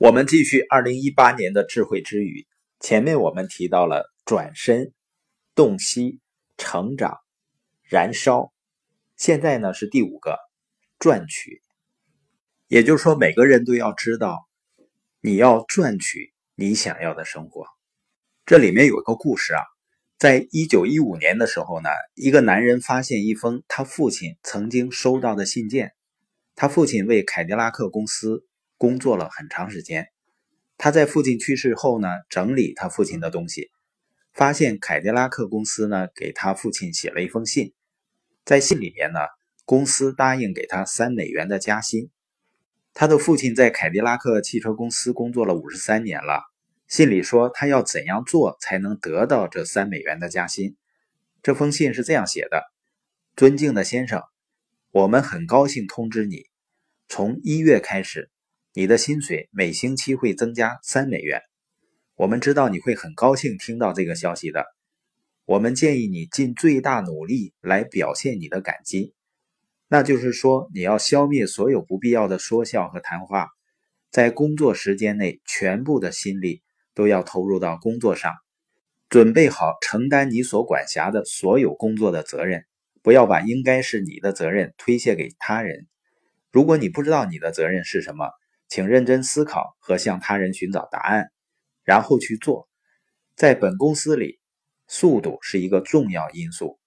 我们继续二零一八年的智慧之语。前面我们提到了转身、洞悉、成长、燃烧，现在呢是第五个赚取。也就是说，每个人都要知道，你要赚取你想要的生活。这里面有一个故事啊，在一九一五年的时候呢，一个男人发现一封他父亲曾经收到的信件。他父亲为凯迪拉克公司。工作了很长时间，他在父亲去世后呢，整理他父亲的东西，发现凯迪拉克公司呢给他父亲写了一封信，在信里面呢，公司答应给他三美元的加薪。他的父亲在凯迪拉克汽车公司工作了五十三年了，信里说他要怎样做才能得到这三美元的加薪。这封信是这样写的：“尊敬的先生，我们很高兴通知你，从一月开始。”你的薪水每星期会增加三美元，我们知道你会很高兴听到这个消息的。我们建议你尽最大努力来表现你的感激，那就是说你要消灭所有不必要的说笑和谈话，在工作时间内全部的心力都要投入到工作上，准备好承担你所管辖的所有工作的责任，不要把应该是你的责任推卸给他人。如果你不知道你的责任是什么，请认真思考和向他人寻找答案，然后去做。在本公司里，速度是一个重要因素，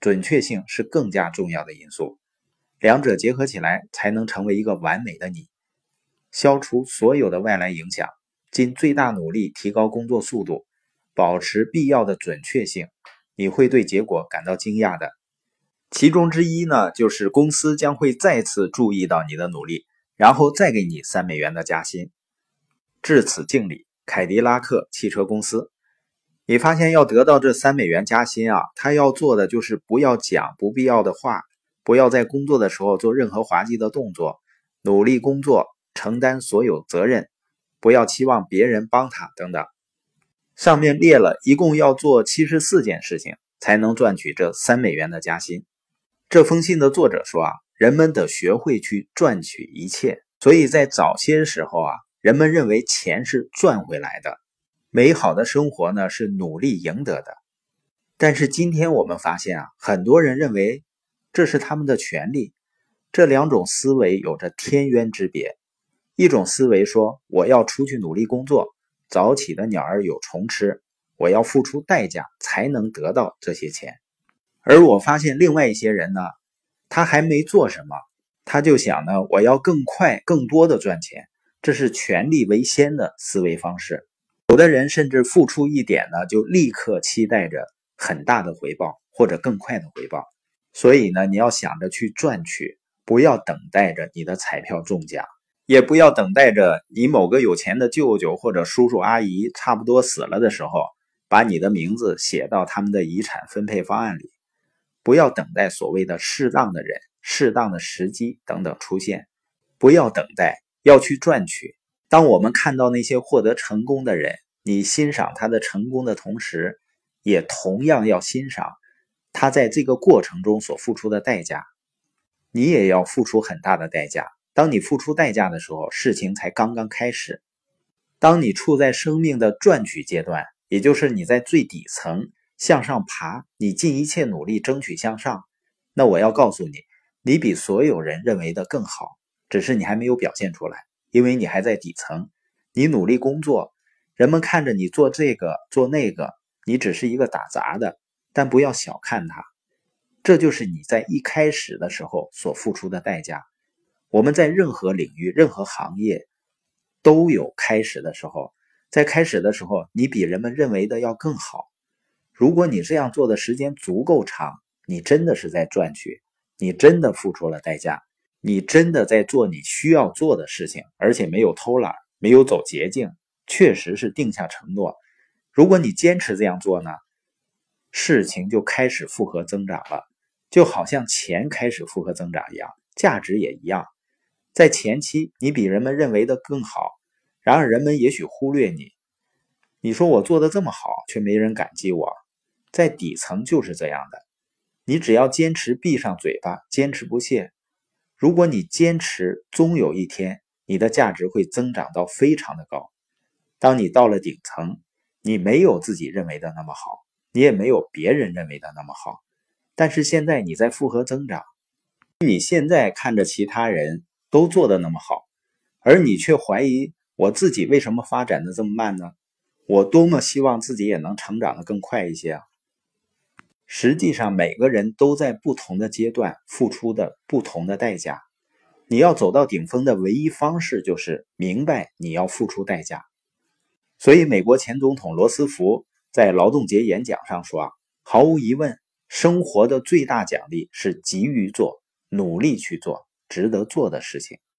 准确性是更加重要的因素。两者结合起来，才能成为一个完美的你。消除所有的外来影响，尽最大努力提高工作速度，保持必要的准确性。你会对结果感到惊讶的。其中之一呢，就是公司将会再次注意到你的努力。然后再给你三美元的加薪，至此敬礼，凯迪拉克汽车公司。你发现要得到这三美元加薪啊，他要做的就是不要讲不必要的话，不要在工作的时候做任何滑稽的动作，努力工作，承担所有责任，不要期望别人帮他等等。上面列了一共要做七十四件事情才能赚取这三美元的加薪。这封信的作者说啊。人们得学会去赚取一切，所以在早些时候啊，人们认为钱是赚回来的，美好的生活呢是努力赢得的。但是今天我们发现啊，很多人认为这是他们的权利。这两种思维有着天渊之别。一种思维说我要出去努力工作，早起的鸟儿有虫吃，我要付出代价才能得到这些钱。而我发现另外一些人呢。他还没做什么，他就想呢，我要更快、更多的赚钱，这是权力为先的思维方式。有的人甚至付出一点呢，就立刻期待着很大的回报或者更快的回报。所以呢，你要想着去赚取，不要等待着你的彩票中奖，也不要等待着你某个有钱的舅舅或者叔叔阿姨差不多死了的时候，把你的名字写到他们的遗产分配方案里。不要等待所谓的适当的人、适当的时机等等出现，不要等待，要去赚取。当我们看到那些获得成功的人，你欣赏他的成功的同时，也同样要欣赏他在这个过程中所付出的代价。你也要付出很大的代价。当你付出代价的时候，事情才刚刚开始。当你处在生命的赚取阶段，也就是你在最底层。向上爬，你尽一切努力争取向上。那我要告诉你，你比所有人认为的更好，只是你还没有表现出来，因为你还在底层。你努力工作，人们看着你做这个做那个，你只是一个打杂的。但不要小看他，这就是你在一开始的时候所付出的代价。我们在任何领域、任何行业都有开始的时候，在开始的时候，你比人们认为的要更好。如果你这样做的时间足够长，你真的是在赚取，你真的付出了代价，你真的在做你需要做的事情，而且没有偷懒，没有走捷径，确实是定下承诺。如果你坚持这样做呢，事情就开始复合增长了，就好像钱开始复合增长一样，价值也一样。在前期你比人们认为的更好，然而人们也许忽略你。你说我做的这么好，却没人感激我。在底层就是这样的，你只要坚持闭上嘴巴，坚持不懈。如果你坚持，终有一天你的价值会增长到非常的高。当你到了顶层，你没有自己认为的那么好，你也没有别人认为的那么好。但是现在你在复合增长，你现在看着其他人都做的那么好，而你却怀疑我自己为什么发展的这么慢呢？我多么希望自己也能成长的更快一些啊！实际上，每个人都在不同的阶段付出的不同的代价。你要走到顶峰的唯一方式，就是明白你要付出代价。所以，美国前总统罗斯福在劳动节演讲上说：“啊，毫无疑问，生活的最大奖励是急于做、努力去做值得做的事情。”